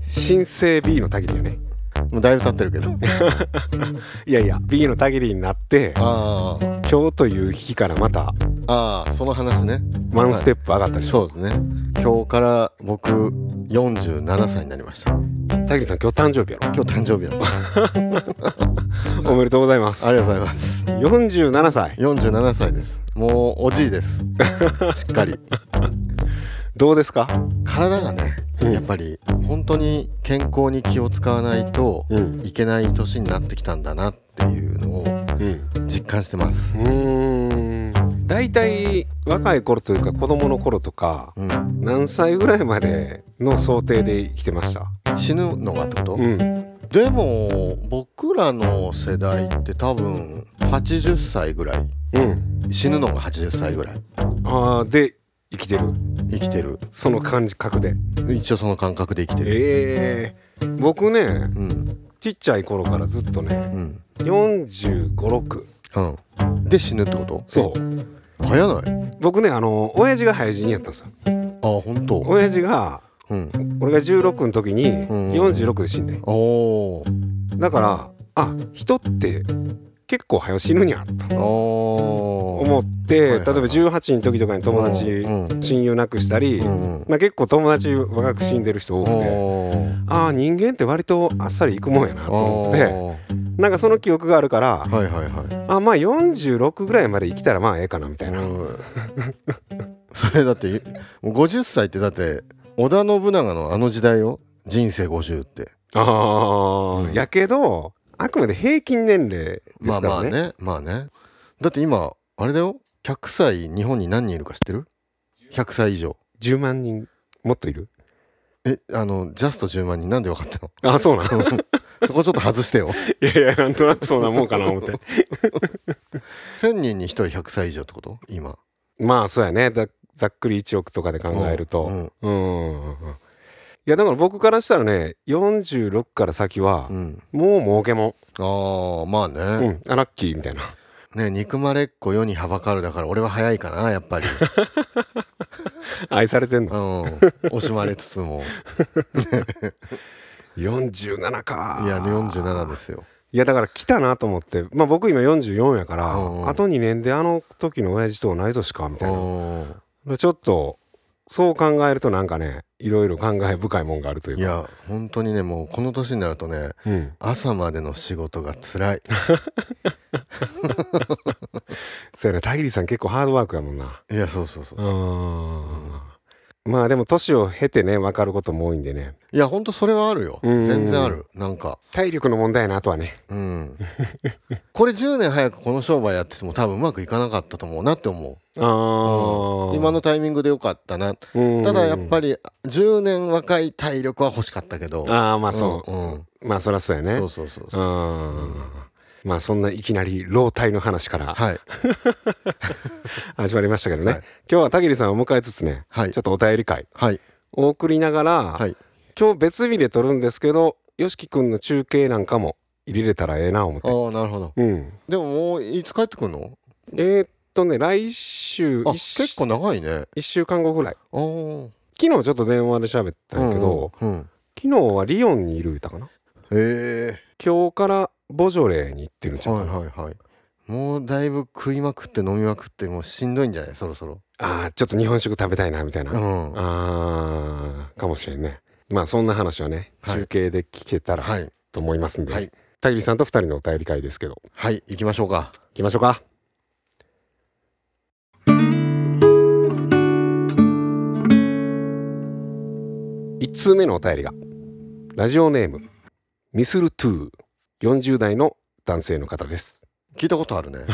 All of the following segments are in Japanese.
新生 B のたぎりやね。もうだいぶ経ってるけど。いやいや B のたぎりになって今日という日からまたあーその話ね。ワンステップ上がったでしょ、そうですね。今日から僕47歳になりました。たぎりさん今日誕生日やろ。今日誕生日なんですおめでとうございます。ありがとうございます。47歳。47歳です。もうおじいです。しっかり。どうですか？体がねうん。やっぱり本当に健康に気を使わないとうん。いけない年になってきたんだなっていうのをうん。実感してます。うーん。大体若い頃というか子供の頃とかうん。何歳ぐらいまでの想定で生きてました？死ぬのがってこと、うん。でも僕らの世代って多分80歳ぐらい。うん。死ぬのが80歳ぐらい。ああで生きてる。生きてる。その感覚で。一応その感覚で生きてる。ええ。僕ねうん。ちっちゃい頃からずっとねうん。456うん。で死ぬってこと？そう。早ない？僕ねあの親父が早死にやったんですよ。あ本当？親父がうん。俺が16の時にん。46で死んでおー。だからあ人って結構早死ぬにゃと思って例えばはいはい。はい18の時とかに友達うん親友亡くしたりうんうん。まあ結構友達若く死んでる人多くてああ人間って割とあっさりいくもんやなと思ってなんかその記憶があるからはいはいはい。あまあ46ぐらいまで生きたらまあええかなみたいな。うん。それだってもう50歳ってだって織田信長のあの時代よ。人生50って。ああ、うん。やけどあくまで平均年齢でますあからね,、まあね。まあね。だって今あれだよ。100歳日本に何人いるか知ってる ?100 歳以上。10万人。もっといる？えあのジャスト10万人。なんで分かったの？あそうなの？そこちょっと外してよ。いやいやなんとなくそうなもんかな思って。1000人に1人100歳以上ってこと？今。まあそうやね。ざざっくり1億とかで考えると。うんうん。うん。うんいやだから僕からしたらね46から先はうん。もう儲けもああまあん、うね、ん、あラッキーみたいな。ね憎まれっ子世にはばかるだから俺は早いかなやっぱり。愛されてんうのん。惜しまれつつも。47か。いや47ですよ。いやだから来たなと思って。まあ僕今44やから、うんうん。あと2年であの時の親父と同い年かみたいな。うんちょっとそう考えるとなんかねいろいろ感慨深いもんがあるというか。いや本当にねもうこの年になるとねうん、朝までの仕事が辛い。そうやね田切さん結構ハードワークやもんな。いやそうそうそうう。ー。んまあでも年を経てね分かることも多いんでね。いや本当それはあるよ。うん。全然ある。なんか。体力の問題やなあとはね。うん。これ10年早くこの商売やってても多分うまくいかなかったと思うなって思あう、ー今のタイミングでよかったな。うん。ただやっぱり10年若い体力は欲しかったけど。ああまあそう、うんうん。まあそりゃそうやね。そうそうそうそう。うんまあそんないきなり老体の話からはい。始まりましたけどね、はい。今日は田切さんを迎えつつね、はい。ちょっとお便り会はい。を送りながら、はい。今日別日で撮るんですけどよしきくんの中継なんかも入れれたらええな思って。ああなるほど。うん。でももういつ帰ってくるの？えーっとね来週結構長いね。1週間後ぐらい。昨日ちょっと電話で喋ったんやけど、うんうん昨日はリヨンにいる言うたかな。へえ今日からボジョレーに行ってるんちゃうはいはいはい。もうだいぶ食いまくって飲みまくってもうしんどいんじゃない？そろそろ。ああちょっと日本食食べたいなみたいな、うん。はあーかもしれんね。まあそんな話はねはい。中継で聞けたらい。と思いますんで、はい。田切さんと2人のお便り会ですけど。はい。行きましょうか。行きましょうか。1通目のお便りがラジオネームミスルトゥー40代の男性の方です。聞いたことあるね。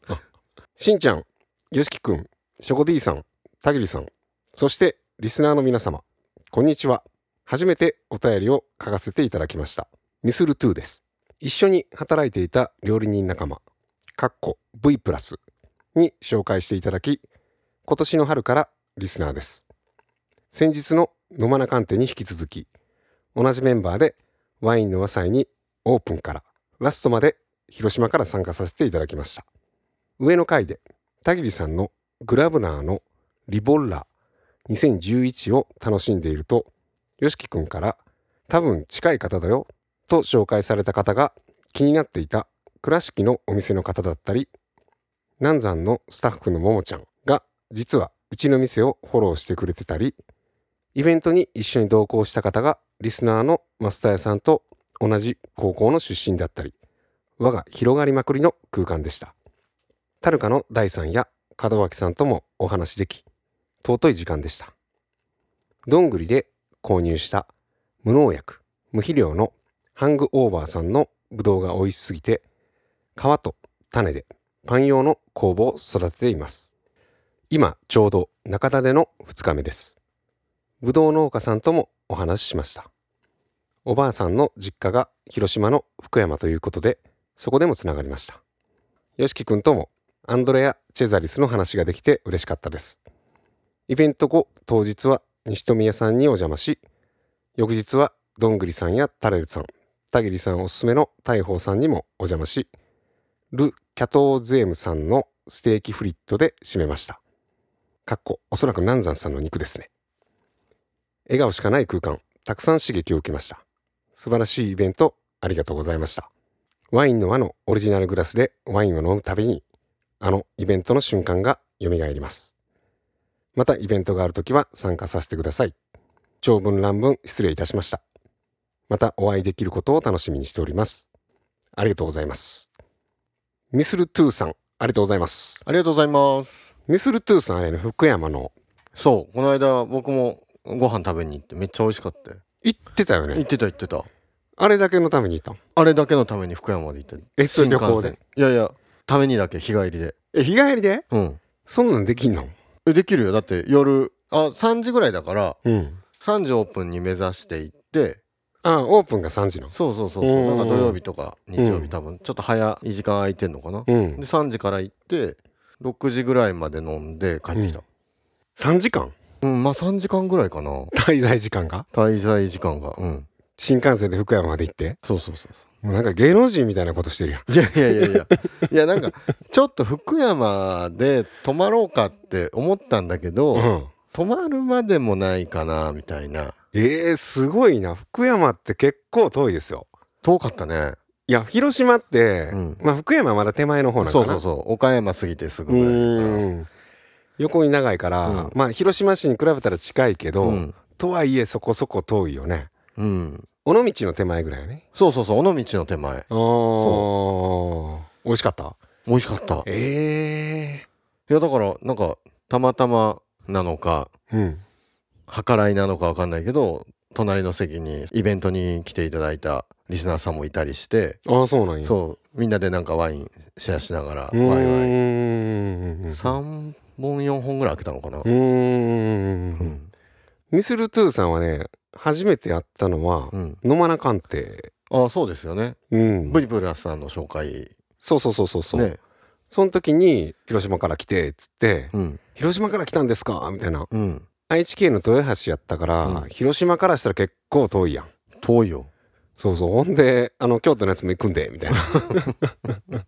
しんちゃんよしきくんショコ D さん田切さんそしてリスナーの皆様こんにちは。初めてお便りを書かせていただきました。ミスル2です。一緒に働いていた料理人仲間かっこ V プラスに紹介していただき今年の春からリスナーです。先日の飲まな鑑定に引き続き同じメンバーでワインの和祭にオープンからラストまで広島から参加させていただきました。上の階で田切さんのグラブナーのリボッラー2011を楽しんでいると YOSHIKI くんから多分近い方だよと紹介された方が気になっていた倉敷のお店の方だったり南山のスタッフのももちゃんが実はうちの店をフォローしてくれてたりイベントに一緒に同行した方がリスナーのマスター屋さんと同じ高校の出身だったり輪が広がりまくりの空間でした。タルカの大さんや門脇さんともお話しでき尊い時間でした。どんぐりで購入した無農薬無肥料のハングオーバーさんのブドウが美味しすぎて皮と種でパン用の酵母を育てています。今ちょうど中田での2日目です。ぶどう農家さんともお話ししました。おばあさんの実家が広島の福山ということでそこでもつながりました。よしきくんともアンドレア・チェザリスの話ができて嬉しかったです。イベント後当日は西宮さんにお邪魔し翌日はどんぐりさんやタレルさん田切さんおすすめの大宝さんにもお邪魔しル・キャトーゼームさんのステーキフリットで締めました。かっこおそらく南山さんの肉ですね。笑顔しかない空間たくさん刺激を受けました。素晴らしいイベントありがとうございました。ワインの輪のオリジナルグラスでワインを飲むたびにあのイベントの瞬間が蘇ります。またイベントがある時は参加させてください。長文乱文失礼いたしました。またお会いできることを楽しみにしております。ありがとうございます。ミスルトゥーさんありがとうございます。ありがとうございます。ミスルトゥーさんあれね福山の。そうこの間僕もご飯食べに行ってめっちゃ美味しかったよ行ってたよね。行ってた行ってた。あれだけのために行ったんあれだけのために福山まで行ったえそれ旅行で？いやいやためにだけ日帰りで。え日帰りで？うん。そんなんできんの？えできるよ。だって夜あ3時ぐらいだからうん。3時オープンに目指して行って。あオープンが3時の？そうそうそうう。ん。そうなんか土曜日とか日曜うん。日多分。ちょっと早い時間空いてんのかな？うん。で3時から行って6時ぐらいまで飲んで帰ってきた。3時間？うん、まあ3時間ぐらいかな。滞在時間が？滞在時間がうん。新幹線で福山まで行って？そうそうそうそもうなんか芸能人みたいなことしてるやん。ういやいやいやいや。いやなんかちょっと福山で泊まろうかって思ったんだけど、うん。泊まるまでもないかなみたいな。えー、すごいな。福山って結構遠いですよ。遠かったね。いや広島って、うん。まあ福山はまだ手前の方なんかなそうそうそう。岡山過ぎてすぐうぐらいだから横に長いから、うん。まあ広島市に比べたら近いけど、うん、とはいえそこそこ遠いよね。うん、尾道の手前ぐらいよね。そうそうそう尾道の手前。あー。美味しかった？美味しかった。いえやだからなんかたまたまなのかえうん。計らいなのかわかんないけど隣の席にイベントに来ていただいたリスナーさんもいたりしてああそうなんや。そうみんなでなんかワインシェアしながらワイワイうん3本4本ぐらい開けたのかな。うーうん。んミスルトゥーさんはね初めて会ったのはうん。野間な鑑定ああそうですよね。うん、V プラスさんの紹介。そうそうそうそうそう、ね。その時に広島から来てっつってうん「広島から来たんですか?」みたいな。うん。愛知県の豊橋やったから、うん。広島からしたら結構遠いやん。遠いよ。そうそう。ほんであの京都のやつも行くんでみたいな。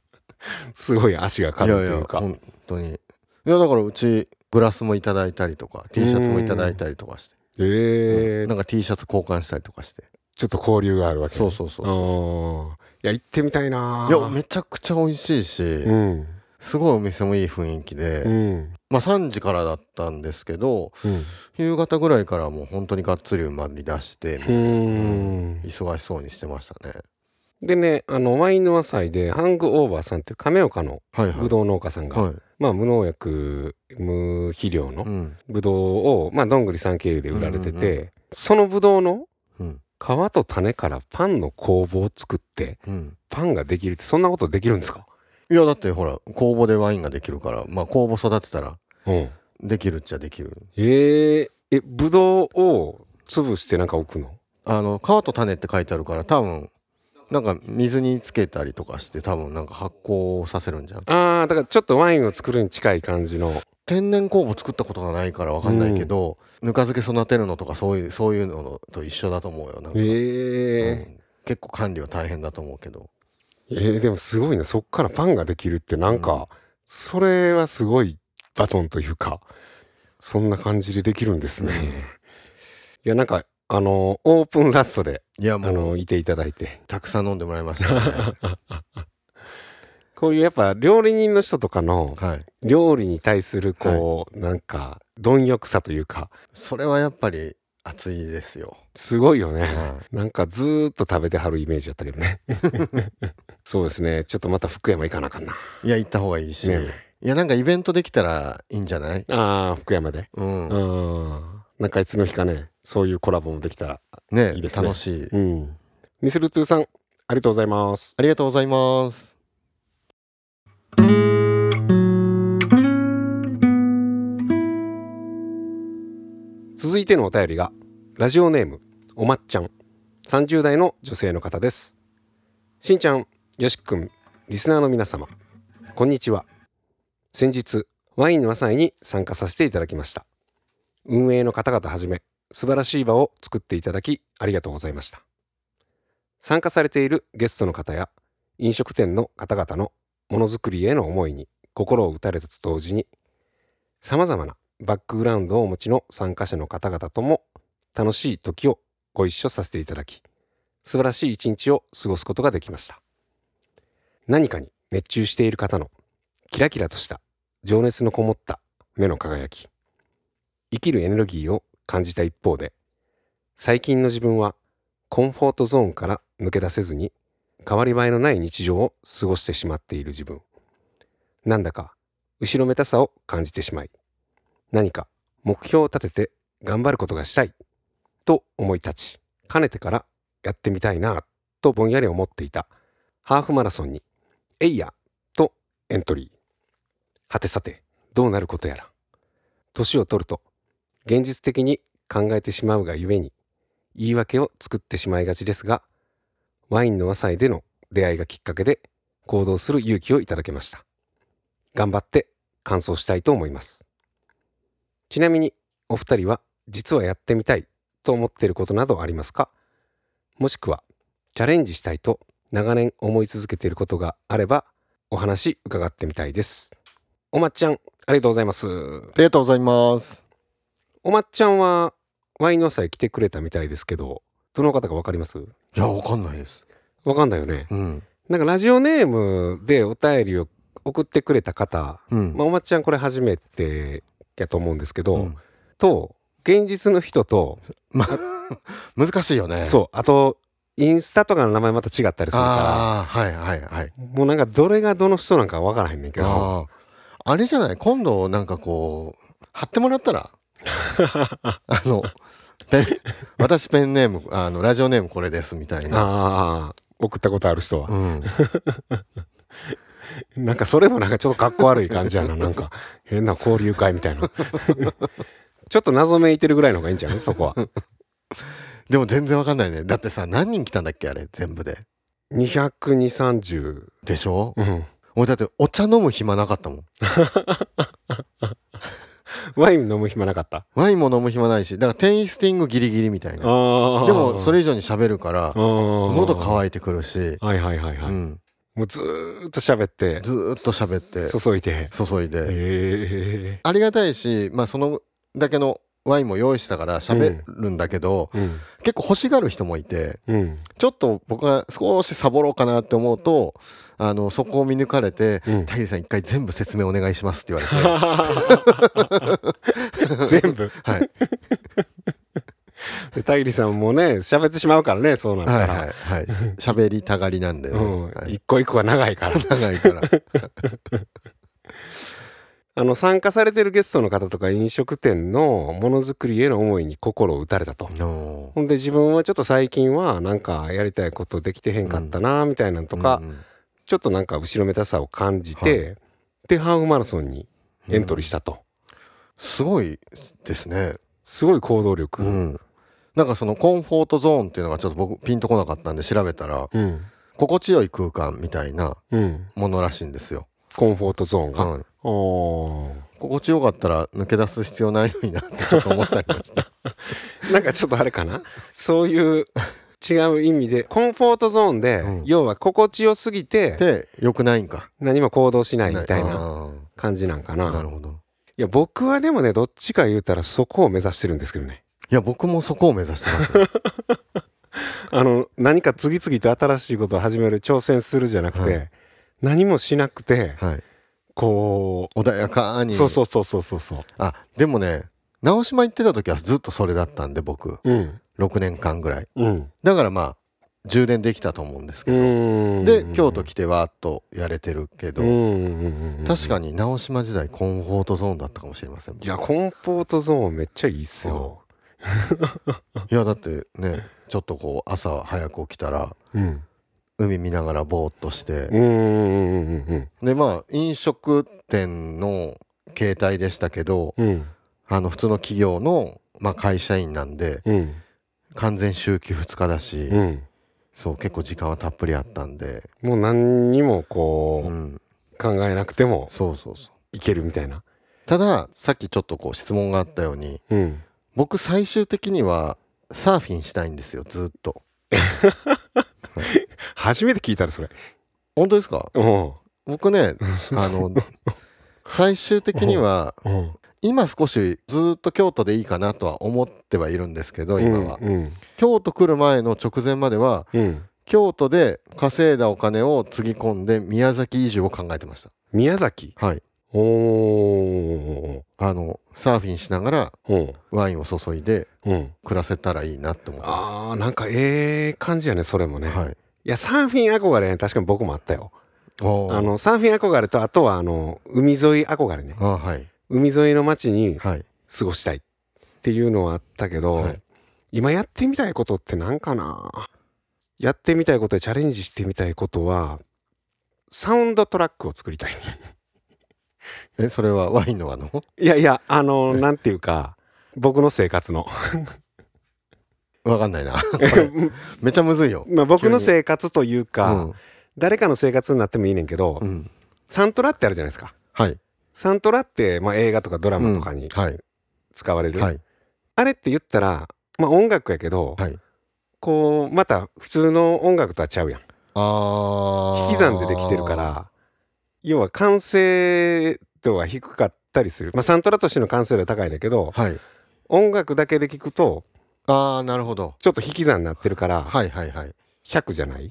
すごい足がいやいや軽いというか本当にいやだからうちグラスもいただいたりとか T シャツもいただいたりとかして。えー。なんか T シャツ交換したりとかして。ちょっと交流があるわけそうそうそうあそー。いや行ってみたいなういやめちゃくちゃ美味しいし、うん。すごいお店もいい雰囲気で、うん。まあ3時からだったんですけどうん。夕方ぐらいからもう本当にがっつり埋まり出してみたいな。うん。忙しそうにしてましたね。でねあのワインの和祭でハングオーバーさんっていう亀岡のはいはい。ブドウ農家さんが、はいまあ無農薬無肥料のうん。ブドウをまあどんぐりさん経由で売られてて、そのブドウのうん。皮と種からパンの工房を作ってうん。パンができるってそんなことできるんですか？いやだってほら酵母でワインができるからまあ酵母育てたらうん。できるっちゃできる。えー、えぶどうを潰してなんか置くの？あの皮と種って書いてあるから多分なんか水につけたりとかして多分なんか発酵させるんじゃん。ああだからちょっとワインを作るに近い感じの。天然酵母作ったことがないから分かんないけど、ぬか漬け育てるのとかそういうそういうのと一緒だと思うよ。なんか、えー。うん。結構管理は大変だと思うけど。えーでもすごいね。そっからパンができるってなんか、それはすごいバトンというかそん。な感じでできるんですね、うんいやなんかあのオープンラストであいやもう。のいていただいて。たくさん飲んでもらいましたね。こういうやっぱ料理人の人とかのはい。料理に対するこう、なんか貪欲さというか。それはやっぱり熱いですよ、すごいよね、はなんかずーっと食べてはるイメージだったけどね。そうですね。ちょっとまた福山行かなあかんな、い、いや行った方がいいし、ね。いやなんかイベントできたらいいんじゃない？ああ福山で。うん、うん。なんかいつの日かねそういうコラボもできたらねいいですね。楽しい。うん。ミスルトゥーさんありがとうございます。ありがとうございます。続いてのお便りがラジオネームおまっちゃん。30代の女性の方です。しんちゃんよしくんリスナーの皆様。こんにちは。先日ワインの朝に参加させていただきました。運営の方々はじめ素晴らしい場を作っていただきありがとうございました。参加されているゲストの方や飲食店の方々のものづくりへの思いに心を打たれたと同時にさまざまなバックグラウンドをお持ちの参加者の方々とも楽しい時をご一緒させていただき素晴らしい一日を過ごすことができました。何かに熱中している方のキラキラとした情熱のこもった目の輝き生きるエネルギーを感じた一方で最近の自分はコンフォートゾーンから抜け出せずに変わり映えのない日常を過ごしてしまっている自分なんだか後ろめたさを感じてしまい何か目標を立てて頑張ることがしたいと思い立ちかねてからやってみたいなとぼんやり思っていたハーフマラソンに「えいや!」とエントリーはてさてどうなることやら年を取ると現実的に考えてしまうがゆえに言い訳を作ってしまいがちですがワインの和祭での出会いがきっかけで行動する勇気をいただけました。頑張って完走したいと思います。ちなみにお二人は実はやってみたいと思っていることなどありますか？もしくはチャレンジしたいと長年思い続けていることがあればお話伺ってみたいです。おまっちゃんありがとうございます。ありがとうございます。おまっちゃんはワインの祭来てくれたみたいですけどどの方かわかります？いやわかんないです。わかんないよね。うん。なんかラジオネームでお便りを送ってくれた方、うん、まあ、おまっちゃんこれ初めてやと思うんですけど、うん。と現実の人と 難しいよね。そうあとインスタとかの名前また違ったりするかああはいはいはい。らもうなんかどれがどの人なんかわからへんねんけど。あれじゃない？今度なんかこう貼ってもらったら あのペン私ペンネームあのラジオネームこれですみたいな。ああ送ったことある人は、うん。なんかそれもなんかちょっとかっこ悪い感じやな。なんか変な交流会みたいな。ちょっと謎めいてるぐらいの方がいいんじゃないそこは。でも全然わかんないね。だってさ何人来たんだっけあれ？全部で。220でしょ？うん。俺だってお茶飲む暇なかったもん ワイン飲む暇なかった？ワインも飲む暇ないしだからテイスティングギリギリみたいな。あでもそれ以上に喋るから喉喉乾いてくるし、はいはいはいはい、うん、もうずーっと喋って。ずーっと喋って。注いで。注いで。へありがたいしまあそのだけのワインも用意したから喋るんだけど、えうん。結構欲しがる人もいてうんちょっと僕が少しサボろうかなって思うとあのそこを見抜かれてうん「タイリーさん一回全部説明お願いします」って言われて。全部？はい。でタイリさんもね喋ってしまうからねそうなったら、はいはいはい。喋りたがりなんでね、うん。はい一個一個は長いから。長いからあの参加されてるゲストの方とか飲食店のものづくりへの思いに心を打たれたと。のほんで自分はちょっと最近はなんかやりたいことできてへんかったなみたいなのとか、うんうんちょっとなんか後ろめたさを感じて、でハーフマラソンにエントリーしたと。すごいですね。すごい行動力。うん。なんかそのコンフォートゾーンっていうのがちょっと僕ピンとこなかったんで調べたらうん。心地よい空間みたいなうん。ものらしいんですよ、コンフォートゾーンが、はい、おー心地よかったら抜け出す必要ないのになってちょっと思ったりました。なんかちょっとあれかな？そういう違う意味でコンフォートゾーンで、うん。要は心地よすぎてでよくないんか。何も行動しないみたいなあ感じなんかな。ーなるほど。いや僕はでもねどっちか言うたらそこを目指してるんですけどね。いや僕もそこを目指してますよ。あの何か次々と新しいことを始める挑戦するじゃなくて、はい。何もしなくてはいこ穏やかうに。そうそうそうそうそうそう。あでもね直島行ってた時はずっとそれだったんで僕。うん。6年間ぐらい。うん。だからまあ充電できたと思うんですけど、で京都来てわーっとやれてるけど、確かにに直島時代コンフォートゾーンだったかもしれません。いやコンフォートゾーンめっちゃいいっすよ。いやだってねちょっとこう朝早く起きたらうん海見ながらぼーっとして、でまあ飲食店の携帯でしたけどうん。うんあの普通の企業の、まあ、会社員なんでうん。完全週休2日だし、うん。そう結構時間はたっぷりあったんで、もう何にもこう、うん、考えなくてもそうそうそう。いけるみたいな。たださっきちょっとこう質問があったようにうん。僕最終的にはサーフィンしたいんですよずっと 初めて聞いたらそれ。本当ですか？うん。僕ね あの最終的には うん。今少しずっと京都でいいかなとは思ってはいるんですけど今は、うん京都来る前の直前まではうん。京都で稼いだお金をつぎ込んで宮崎移住を考えてました。宮崎？はい。おー。あのサーフィンしながらうん。ワインを注いでうん。暮らせたらいいなって思ってましあーなんかええ感じやねそれもね、たはいいやサーフィン憧れね確かに僕もあったよ。あのサーフィン憧れとあとはあの海沿い憧れね。あはい。海沿いの町にはい。過ごしたいっていうのはあったけど、はい。今やってみたいことって何かな？やってみたいことでチャレンジしてみたいことはサウンドトラックを作りたい。えそれはワインのあの？いやいやあのなんていうか僕の生活のわかんないな。めちゃむずいよ。まあ僕の生活といううか、ん、誰かの生活になってもいいねんけど、うん、サントラってあるじゃないですか。はい。サントラって、まあ、映画とかドラマとかに使われる、はい。あれって言ったら、まあ、音楽やけど、はい。こうまた普通の音楽とはちゃうやん。あ引き算でできてるから要は完成度が低かったりする、まあ、サントラとしての完成度は高いんだけどはい。音楽だけで聞くとああなるほど。ちょっと引き算になってるから、はいはいはい。100じゃない？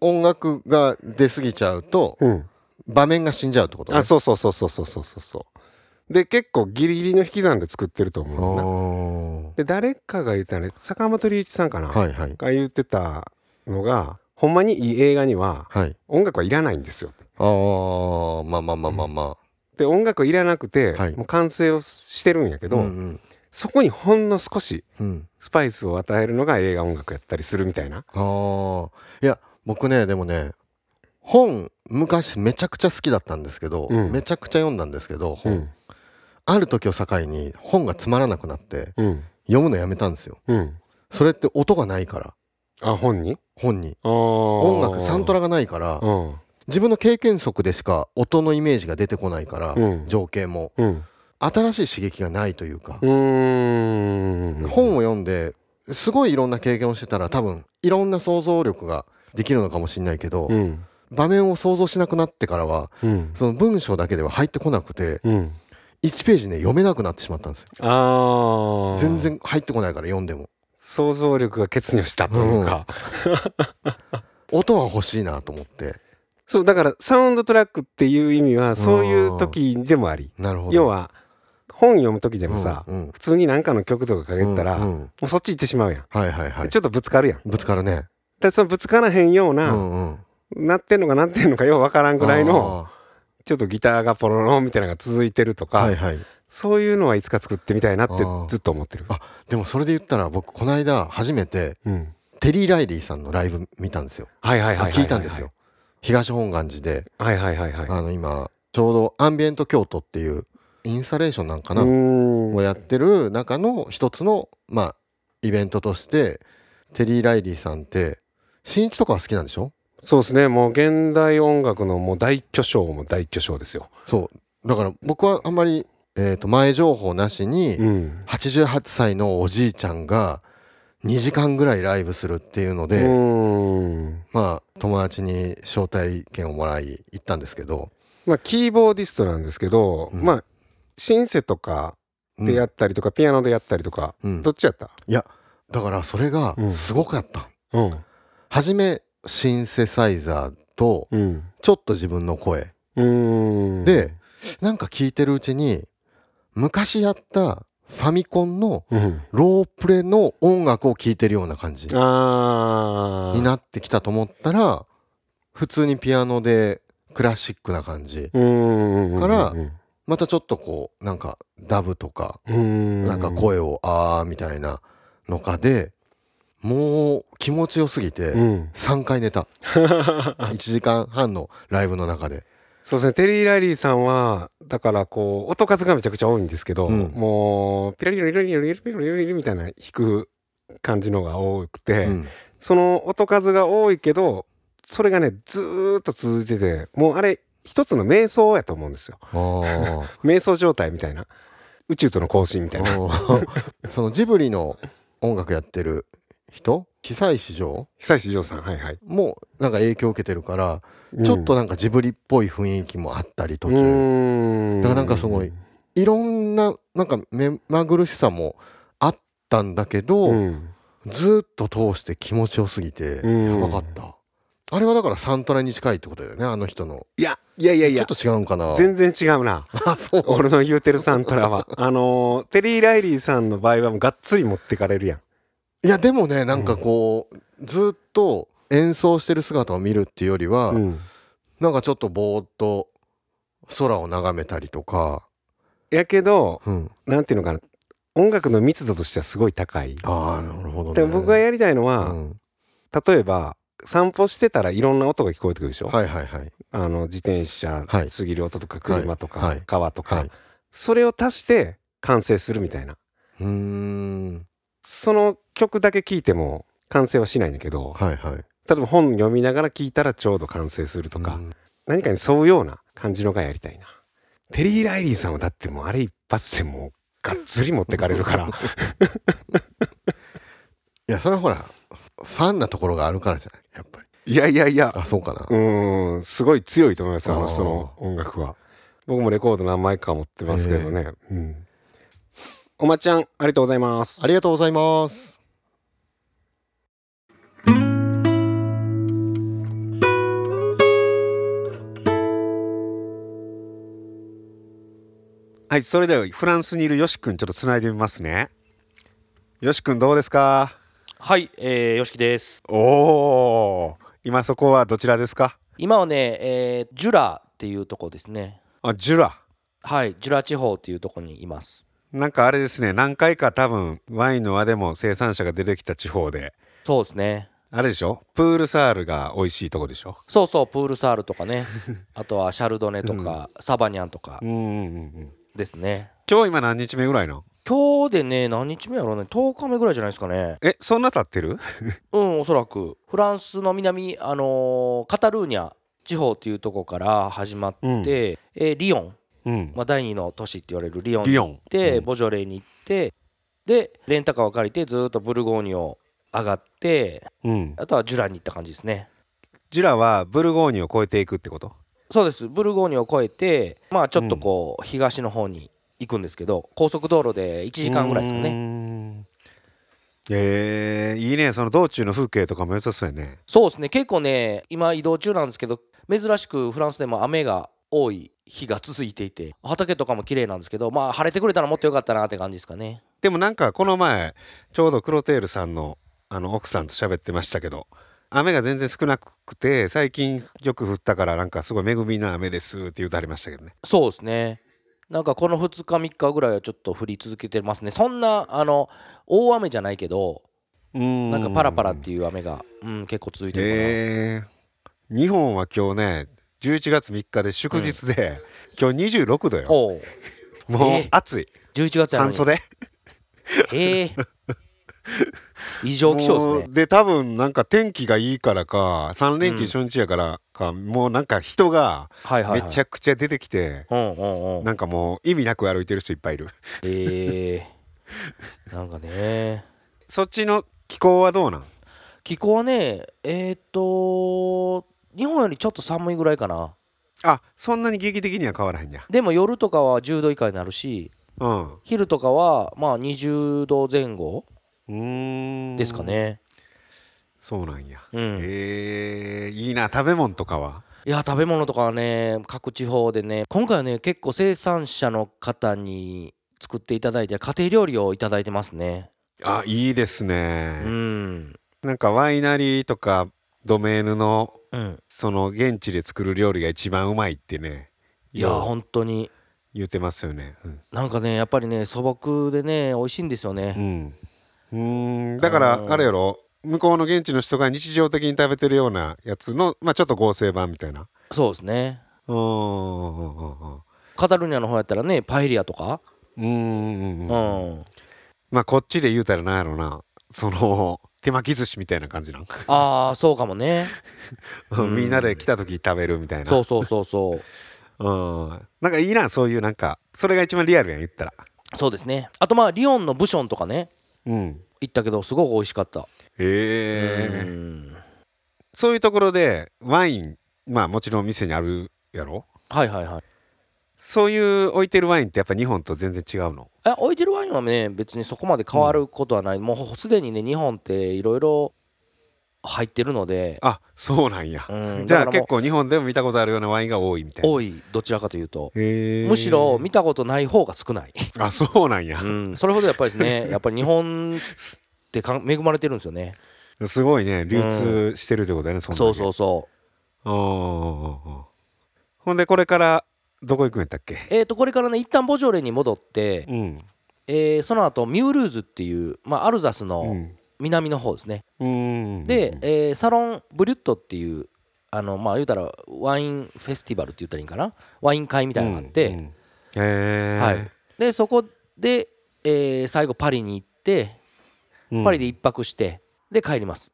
音楽が出過ぎちゃうと、うん。場面が死んじゃうってこと、ね、あそうそうそうそうそうそうそうで結構ギリギリの引き算で作ってると思う。なで誰かが言ったね坂本龍一さんかな、はいはい、が言ってたのがほんまにいい映画には、はい、音楽はいらないんですよああまあまあまあまあまあ、うん、で音楽はいらなくて、はい、もう完成をしてるんやけど、うんうん。そこにほんの少しうん。うんスパイスを与えるのが映画音楽やったりするみたいな。ああいや僕ねでもね本昔めちゃくちゃ好きだったんですけど、うん。めちゃくちゃ読んだんですけど本、うん。ある時を境に本がつまらなくなってうん。読むのやめたんですよ。うん。それって音がないから。あ本に？本に。音音楽サントラがないからうん。自分の経験則でしか音のイメージが出てこないから、うん。情景も。うん新しい刺激がないというか。本を読んですごいいろんな経験をしてたら多分いろんな想像力ができるのかもしれないけど、うん。場面を想像しなくなってからはうん。その文章だけでは入ってこなくてうん。1ページね読めなくなってしまったんですよ。全然入ってこないから読んでも。想像力が欠如したというか、音は欲しいなと思って。そうだからサウンドトラックっていう意味はそういう時でもあり。なるほど。要は本読む時でもさ、うんうん。普通に何かの曲とかかけたら、もうんうん。うそっち行ってしまうやん、はいはいはい。ちょっとぶつかるやん。ぶつかるね。でそのぶつからへんよううな、んうん。なってんのかなってんのかようわからんぐらいのあちょっとギターがポロロンみたいなのが続いてるとか、ーはいはい。そういうのはいつか作ってみたいなってずっと思ってる。あでもそれで言ったら僕この間初めてうん、テリー・ライリーさんのライブ見たんですよ。はいはいはい聞いたんですよ。東本願寺で。はいはいはいはい。あの今ちょうどアンビエント京都っていうインスタレーションなんかうな、ん。をやってる中の一つのまあイベントとしてテリー・ライリーさんって新一とかは好きなんでしょ？そうですね。もう現代音楽のもう大巨匠も大巨匠ですよ。そう。だから僕はあんまり、えー、と前情報なしにうん。88歳のおじいちゃんが2時間ぐらいライブするっていうので、うん。まあ友達に招待券をもらい行ったんですけど、まあキーボーディストなんですけど、うん。まあシンセとかうん。でやったりとか、ピアノでやったりとかうん。どっちやった？いやだからそれがうん。すごかった、うん。初めシンセサイザーとうん。ちょっと自分の声。うん。でなんか聞いてるうちに昔やったファミコンのうん。ロープレの音楽を聴いてるような感じあー。になってきたと思ったら普通にピアノでクラシックな感じうんからうんまたちょっとこうなんかダブとかうん。なんか声をあーみたいなのかでもう気持ちよすぎてうん。3回寝た。1時間半のライブの中で。そうですね。テリー・ライリーさんはだからこう音数がめちゃくちゃ多いんですけど、うん。もうピラリラリラリラリラリラリみたいな弾く感じのが多くて、うんその音数が多いけどそれがねずーっと続いててもうあれ一つの瞑想やと思うんですよ。瞑想状態みたいな。宇宙との交信みたいな。そのジブリの音楽やってる人？久石譲？久石譲さんはいはい。もなんか影響を受けてるから、ちょっとなんかジブリっぽい雰囲気もあったり途う中、だからなんかすごいいろんななんか目まぐるしさもあったんだけど、うん。ずっと通して気持ちよすぎてうん。やばかった、あれはだからサントラに近いってことだよねあの人の。いやいやいやいや。ちょっと違うんかな。全然違うな。あそう。俺の言うてるサントラは。あのーテリー・ライリーさんの場合はもうがっつり持ってかれるやん。いやでもねなんかこう、ずっと演奏してる姿を見るっていうよりは、うん。なんかちょっとぼーっと空を眺めたりとか、やけどうん、なんていうのかな。音楽の密度としてはすごい高い。ああなるほどね。でも僕がやりたいのは、うん。例えば散歩してたらいろんな音が聞こえてくるでしょ、はいはいはい。あの自転車はい。過ぎる音とか車とか、川とか、はい。それを足して完成するみたいな。うーん。その曲だけ聴いても完成はしないんだけどはいはい。例えば本読みながら聴いたらちょうど完成するとか、うん。何かに沿うような感じのがやりたいな。テリー・ライリーさんはだってもうあれ一発でもうがっつり持ってかれるから。いやそれはほらファンなところがあるからじゃない？やっぱり。いやいやいや。あそうかな。うーんすごい強いと思いますあの人の音楽は。僕もレコード何枚か持ってますけどね、うん、おまちゃんありがとうございます。ありがとうございます。はいそれではフランスにいるよし君ちょっとつないでみますね。よし君どうですか？はい、えー、よしきです。おお今そこはどちらですか？今はね、えー、ジュラっていうとこですね。あジュラはい、ジュラ地方っていうとこにいます。なんかあれですね何回か多分ワインの輪でも生産者が出てきた地方でそうですね。あれでしょ？プールサールが美味しいとこでしょ？そうそう、プールサールとかね。あとはシャルドネとか、サバニャンとかうんうんうんうんですね。今日今何日目ぐらいの？今日でね、何日目やろうね、10日目ぐらいじゃないですかね。えそんな経ってる？うん、おそらく。フランスの南、あのーカタルーニャ地方っていうとこから始まって、うん。えーリヨン、うん。まあ、第二の都市って言われるリヨンリヨン。行って、うん。ボジョレーに行ってでレンタカーを借りてずーっとブルゴーニュを上がってうん。あとはジュラに行った感じですね。ジュラはブルゴーニュを越えていくってこと？そうです。ブルゴーニュを越えてまあちょっとこう東の方に行くんですけど高速道路で1時間ぐらいですかね。ねえー、いいね。その道中の風景とかも良さそうやね。そうですね。結構ね今移動中なんですけど珍しくフランスでも雨が多い日が続いていて畑とかも綺麗なんですけどまあ晴れてくれたらもっと良かったなって感じですかね。でもなんかこの前ちょうどクロテールさんのあの奥さんと喋ってましたけど雨が全然少なくて最近よく降ったからなんかすごい恵みな雨ですって言うてありましたけどね。そうですねなんかこの2日3日ぐらいはちょっと降り続けてますね。そんなあの大雨じゃないけどうん。なんかパラパラっていう雨が、うん、結構続いてるかな、え。ー、日本は今日ね11月3日で祝日で、今日26度よ。おう。もうえー。暑い。11月やのに。半袖。ええ 異常気象もですね。うで多分なんか天気がいいからか3連休初日やからか、もうなんか人がめちゃくちゃ出てきて、うんうんうん。なんかもう意味なく歩いてる人いっぱいいる。ええ なんかね。そっちの気候はどうなん？気候はねえーっと日本よりちょっと寒いぐらいかな。あそんなに劇的には変わらへんや。でも夜とかは10度以下になるしうん。昼とかはまあ20度前後うーん。ですかね。そうなんや、うん。えー、いいな食べ物とかは？いや食べ物とかはね各地方でね今回はね結構生産者の方に作っていただいて家庭料理をいただいてますね。あいいですね、うん。なんかワイナリーとかドメーヌのうん。その現地で作る料理が一番うまいってねいや本当に。言ってますよね。なんかねやっぱりね素朴でね美味しいんですようね。ん、うん、うーん。だからうんあれやろ？向こうの現地の人が日常的に食べてるようなやつのまあちょっと合成版みたいな。そうですね。うんうんうんうん。カタルニャの方やったらねパエリアとか？うんうんううん。ん。まあこっちで言うたらなんやろなその手巻き寿司みたいな感じなん？ああそうかもね。んみんなで来た時食べるみたいな。そうそうそうそう。うん。なんかいいなそういうなんかそれが一番リアルやん言ったら。そうですね。あとまあリオンのブションとかね。うん行ったけどすごく美味しかった。へえ。うん。そういうところでワインまあもちろん店にあるやろ？はいはいはい。そういう置いてるワインってやっぱ日本と全然違うの？え置いてるワインはね別にそこまで変わることはない、もうすでにね日本っていろいろ入ってるので、あそうなんや、うん、じゃあ結構日本でも見たことあるようなワインが多いみたいな。多いどちらかというと。むしろ見たことない方が少ない、あそうなんや。う、ん、それほどやっぱりですね やっぱり日本ってかん恵まれてるんですよね。すごいね。流通してるってことだよね、そんだけ。そうそうそう。ほんでこれからどこ行くんやったっけ？えー、とこれからね一旦ボジョレに戻って、うん。えーその後ミュールーズっていう、まあ、アルザスうのん南の方ですね、うん。で、えーサロンブリュットっていうあのまあ言うたらワインフェスティバルって言ったらいいんかな？ワイン会みたいなのがあって、うんうんへえはい、でそこで、えー最後パリに行ってパリで一泊してで帰ります。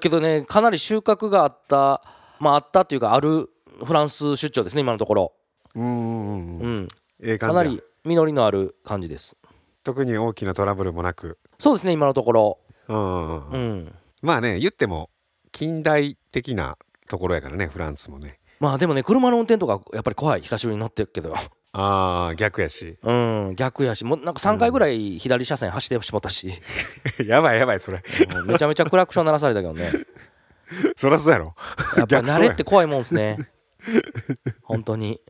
けどねかなり収穫があったまああったっていうかあるフランス出張ですね今のところ、うんうん。うん。ええ感じや。かなり実りのある感じです。特に大きなトラブルもなくそうですね今のところ。うんうんまあね言っても近代的なところやからねフランスもね。まあでもね車の運転とかやっぱり怖い久しぶりに乗ってるけど。ああ逆やし。うん逆やし。もうなんか3回ぐらい左車線走ってしまったし、やばいやばいそれ。うんめちゃめちゃクラクション鳴らされたけどね。そりゃそうやろ。やっぱ慣れって怖いもんですね。本当に。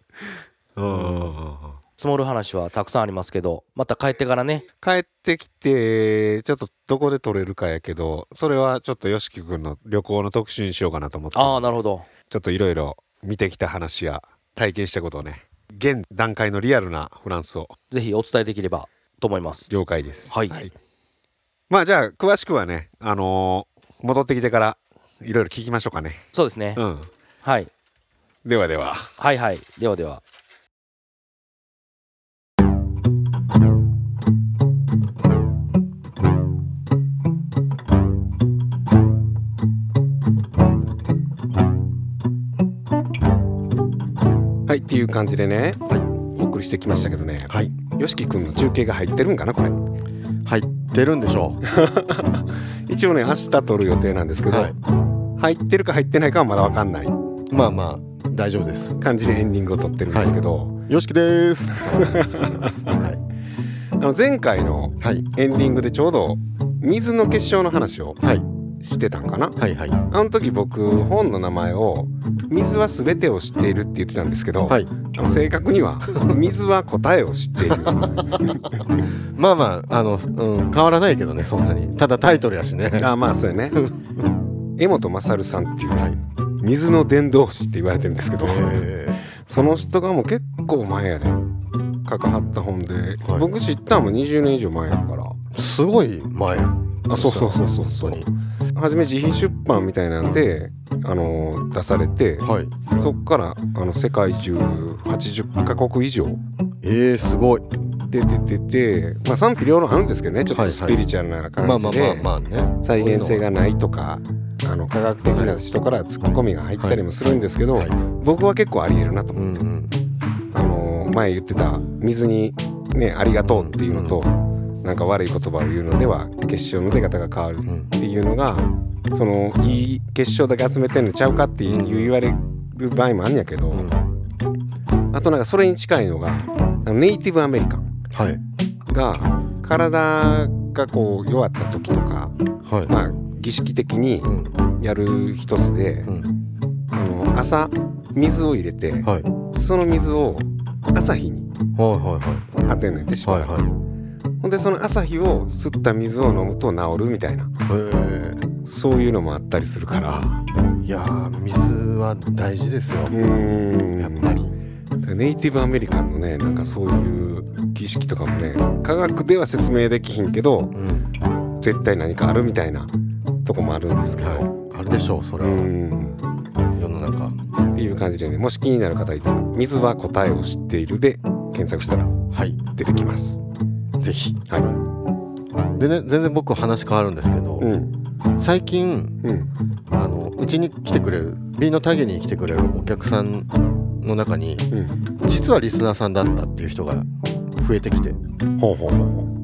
うんうんうんうん積もる話はたくさんありますけどまた帰ってからね。帰ってきてちょっとどこで撮れるかやけどそれはちょっと YOSHIKI 君の旅行の特集にしようかなと思って。ああなるほど。ちょっといろいろ見てきた話や体験したことをね。現段階のリアルなフランスを。ぜひお伝えできればと思います。了解です。はい。まあじゃあ詳しくはねあのー戻ってきてからいろいろ聞きましょうかね。そうですね、うん。はい。ではでは。はいはい。ではでははいっていう感じでね、お送りしてきましたけどねはい。YOSHIKI 君の中継が入ってるんかなこれ入ってるんでしょ 一応ね明日撮る予定なんですけう。ど、はい。入ってるか入ってないかはまだ分かんないまあまあ大丈夫です。感じでエンディングを撮ってるんですけど、よしきです。はあの前回のい。はい。エンディングでちょうど水の結晶の話をはい。してたんかなはい。はい。あの時僕本の名前を「水は全てを知っている」って言ってたんですけど、はい。正確には「水は答えを知っているまあまあ、あの、うん、変わらないけどね、そんなに。ただタイトルやしね。」あまあそうやね 江本勝さんっていうはい。水の伝道師って言われてるんですけど、えその人がもう結構前やね書かはった本で、はい僕知ったのも20年以上前やからー、すごい前。あそうそうそうそうそう本初め自費出版みたいなんで、あのー出されてはい。そっからあの世界中80カ国以上。えー、すごい。で出てて、まあ、賛否両論あるんですけどねちょっとはいはい。スピリチュアルな感じで。再現性ががないとかあの科学的な人からツッコミが入ったりもするんですけど、はい僕は結構ありえるなとう思う、んうん。あの前言ってた水にねありがとうっていうのと、なんか悪い言葉を言うのでは結晶の出方が変わるうんっていうのがそのいい結晶だけ集めてんのちゃうかっていううん言われる場合もあんやけど、うん。あとなんかそれに近いのがネイティブアメリカンはい。が体がこう弱った時とかはい。まあ儀式的にうん。やる一つで、うん。あの朝水を入れてはい。その水を朝日にはいはい当てんねんてしばらくはいはいほんでその朝日を吸った水を飲むと治るみたいな。へそういうのもあったりするから。えいやー水は大事ですよ。うーん。やっぱり。ネイティブアメリカンのねなんかそういう儀式とかもね科学では説明できひんけどうん。絶対何かあるみたいなとこもあるんですけど、はい。あるでしょうそれうはん。世の中。っていう感じでねもし気になる方いたら「水は答えを知っている」で検索したらはい。出てきます。ぜひ。はい、でね全然僕話変わるんですけどうん。最近うん。あのうちに来てくれる B のタギに来てくれるお客さんの中にうん。実はリスナーさんだったっていう人が増えてきて。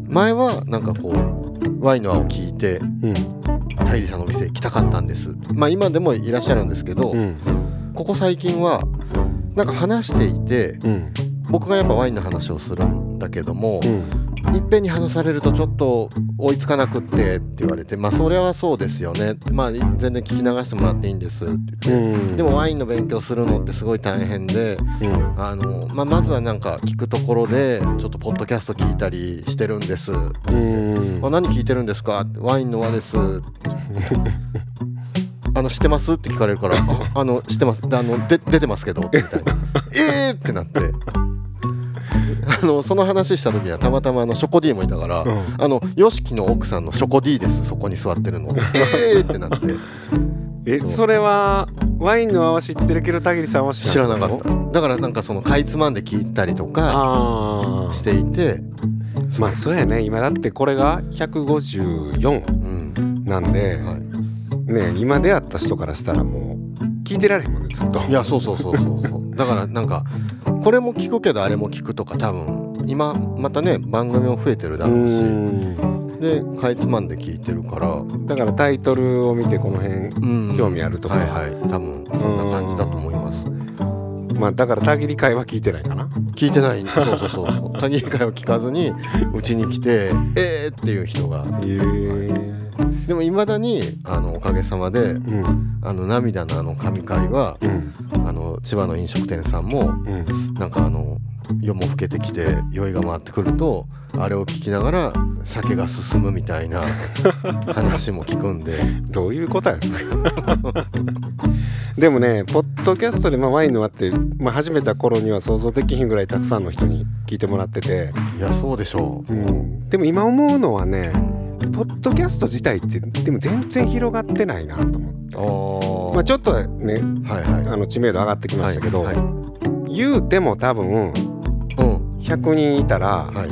前はなんかこうワインの輪を聞いてううん。タイリさんのお店来たかったんです。まあ今でもいらっしゃるんですけど、うん。ここ最近はなんか話していてうん。僕がやっぱワインの話をするんだけども、うんいっぺんに話されるとちょっと追いつかなくってって言われてまあそれはそうですよね。まあ全然聞き流してもらっていいんですって言って、うん。でもワインの勉強するのってすごい大変でうん。あの、まあ、まずはなんか聞くところでちょっとポッドキャスト聞いたりしてるんです、うん。あ何聞いてるんですか？ワインの輪です あの知ってます？って聞かれるから。ああの知ってます。であので出てますけど。みたいな。えーってなってあのその話した時にはたまたまあのショコ D もいたから、うん。あの YOSHIKI の奥さんのショコ D ですそこに座ってるの。えーってなって。えそれはワインの泡は知ってるけど田切さんは知知ららなかった。だからなんかそのかいつまんで聞いたりとかあしていて。あまあそうやね。今だってこれが154うん。なんで、はい。ね今出会った人からしたらもう聞いてられへんもんねずっと。いやそうそうそうそう。そうだからなんかこれも聞くけどあれも聞くとか多分今またね番組も増えてるだろうし。うん。でかいつまんで聞いてるから。だからタイトルを見てこの辺うん。興味あるとかはいはい。多分そんな感じだと思います。まあだから田切会は聞いてないかな。聞いてない。そうそうそうそう。他人会を聞かずにうちに来てえーっていう人が。へえでもいまだにあのおかげさまでうん。あの涙のあの神会はうん。あの千葉の飲食店さんもうん。なんかあの夜も更けてきて酔いが回ってくるとあれを聞きながら酒が進むみたいな話も聞くんで。どういうことや でもねポッドキャストで、まあ、ワインの輪って、まあ、始めた頃には想像できひんぐらいたくさんの人に聞いてもらってて、いやそうでしょう、うん、でも今思うのはねうんポッドキャスト自体ってでも全然広がってないなと思って、まあ、ちょっとねはいはい。あの知名度上がってきましたけど、はいはい。言うても多分うん。100人いたらはい。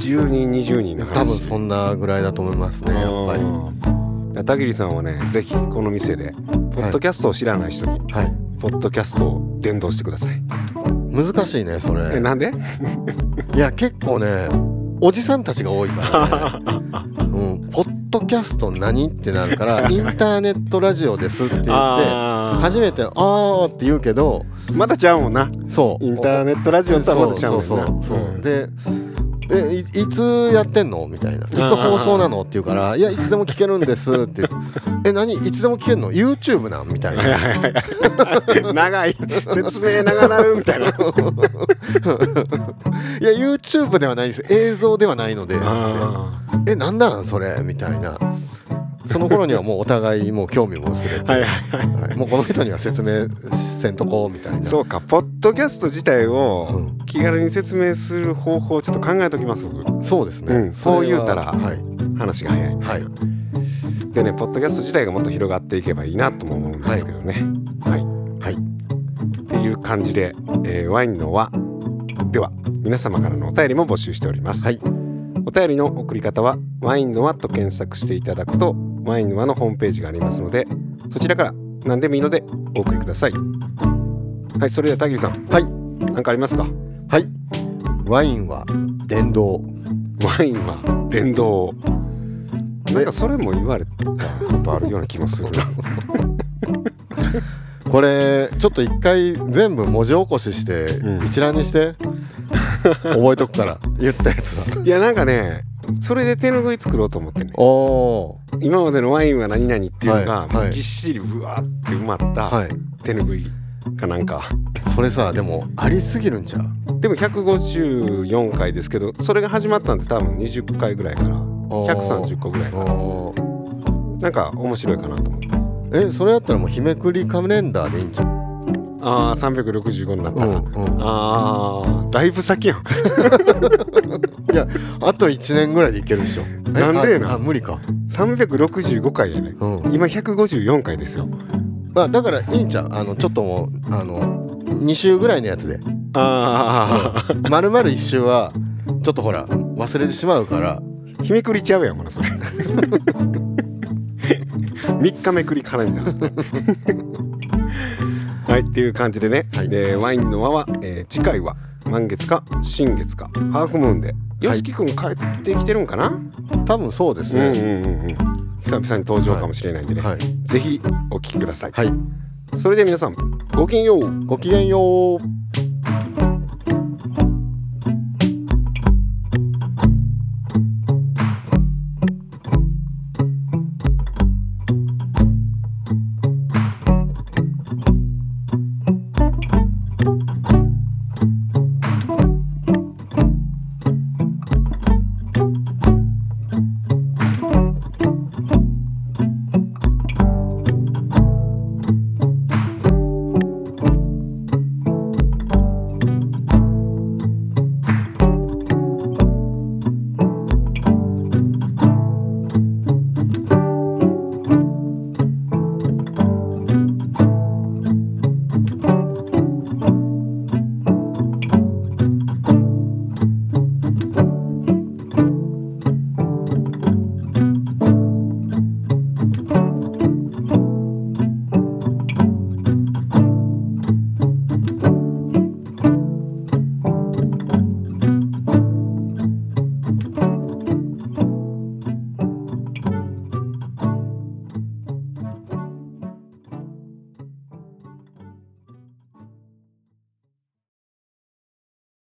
10人20人の話。多分そんなぐらいだと思いますねやっぱり。り田切さんはねぜひこの店でポッドキャストを知らない人に、はい。ポッドキャストを伝道してください。難しいねそれ。えなんで？いや結構ねおじさんたちが多いからね、うん、ポッドキャスト何ってなるからインターネットラジオですって言って初めて「あー」って言うけどまたちゃうもんな。そう。インターネットラジオとはまたちゃうもんな。そうそうそうそう、うん。でえいいつやってんの？みたいな「いつ放送なの?」って言うから「いやいつでも聞けるんです」って言って「え何？いつでも聞けるの ?YouTube なん?」みたいな。長い。説明長なるみたいな。いや YouTube ではないです。映像ではないのでつって。あえなんなんそれ？みたいなその頃にはもうお互いもう興味も薄れて、ーはいはい。もうこの人には説明せんとこうみたいな。そうか。ポッドキャスト自体うをん。気軽に説明する方法をちょっと考えときます僕。そうですね、うん。そう言うたらはい。話が早い。はい。でねポッドキャスト自体がもっと広がっていけばいいなとも思うんですけどね。はい、はい。っていう感じで、えーワインの輪。では皆様からのお便りも募集しております、はい。お便りの送り方はワインの輪と検索していただくとワインの輪のホームページがありますのでそちらから何でもいいのでお送りください。はいそれでは田切さん。はい。何かありますか？はい。ワインは電動。ワインは電動。なんかそれも言われたことあるような気もするな。これちょっと一回全部文字起こししてうん。一覧にして、覚えとくから言ったやつは。いやなんかねそれで手ぬぐい作ろうと思ってね。おお今までのワインは何々っていうのが、はい。はい。ぎっしりぶわって埋まったはい。手ぬぐいかなんか。それさでもありすぎるんちゃう？でも154回ですけどそれが始まったんで多分20回ぐらいから130個ぐらいかな。おー。なんか面白いかなと思って。えそれやったらもう日めくりカレンダーでいいんじゃんああ365になった。ら、うんうん。あーだいぶ先 やんあと1年ぐらいでいけるでしょ。えなんでやなああ無理か。365回やね。うん。今154回ですよ。あだからいいんちゃう？あのちょっともうあの2週ぐらいのやつで。ああまるまる1週はちょっとほら忘れてしまうから。日めくりちゃうやんほらそれ。3日めくりカレンダーはいっていう感じでね、はい。でワインの輪は、えー次回は満月か新月かハーフムーンで。よしきくん帰ってきてるんかな、多分そうですうんうんね、うんうん。久々に登場かもしれないんでね、はい。ぜひお聞きください、はい。それでは皆さんごきげんよう。ごきげんよう